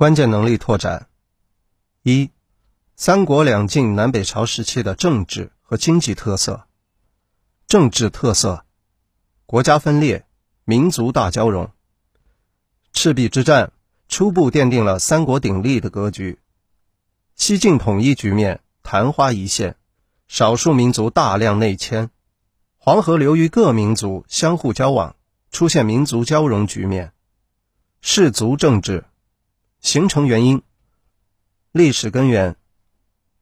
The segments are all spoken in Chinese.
关键能力拓展：一、三国两晋南北朝时期的政治和经济特色。政治特色：国家分裂，民族大交融。赤壁之战初步奠定了三国鼎立的格局。西晋统一局面昙花一现，少数民族大量内迁，黄河流域各民族相互交往，出现民族交融局面。氏族政治。形成原因、历史根源：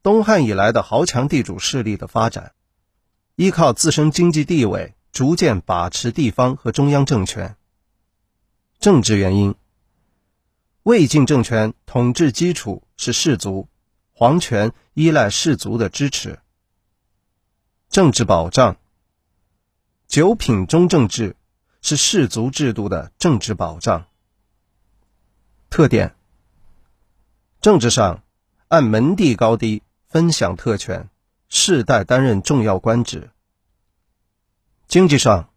东汉以来的豪强地主势力的发展，依靠自身经济地位，逐渐把持地方和中央政权。政治原因：魏晋政权统治基础是士族，皇权依赖士族的支持。政治保障：九品中正制是士族制度的政治保障。特点。政治上，按门第高低分享特权，世代担任重要官职。经济上，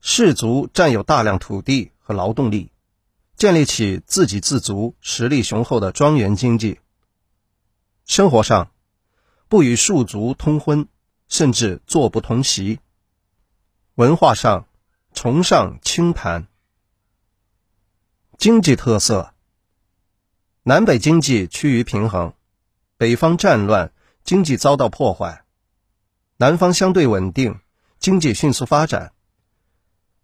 士族占有大量土地和劳动力，建立起自给自足、实力雄厚的庄园经济。生活上，不与庶族通婚，甚至坐不同席。文化上，崇尚清谈。经济特色。南北经济趋于平衡，北方战乱，经济遭到破坏；南方相对稳定，经济迅速发展。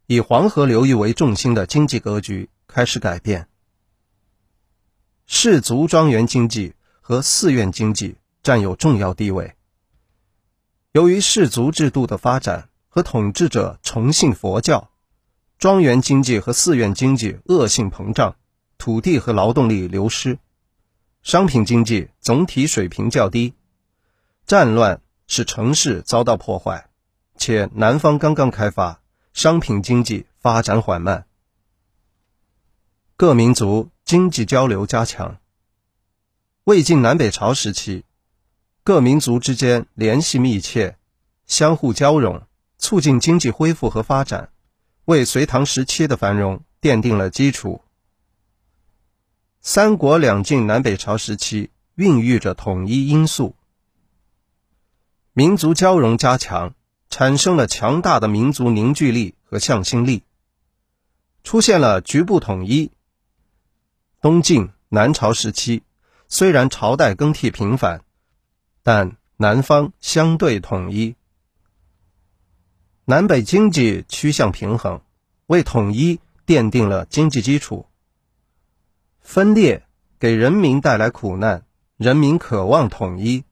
以黄河流域为重心的经济格局开始改变。氏族庄园经济和寺院经济占有重要地位。由于氏族制度的发展和统治者崇信佛教，庄园经济和寺院经济恶性膨胀。土地和劳动力流失，商品经济总体水平较低，战乱使城市遭到破坏，且南方刚刚开发，商品经济发展缓慢。各民族经济交流加强。魏晋南北朝时期，各民族之间联系密切，相互交融，促进经济恢复和发展，为隋唐时期的繁荣奠定了基础。三国两晋南北朝时期孕育着统一因素，民族交融加强，产生了强大的民族凝聚力和向心力，出现了局部统一。东晋、南朝时期虽然朝代更替频繁，但南方相对统一，南北经济趋向平衡，为统一奠定了经济基础。分裂给人民带来苦难，人民渴望统一。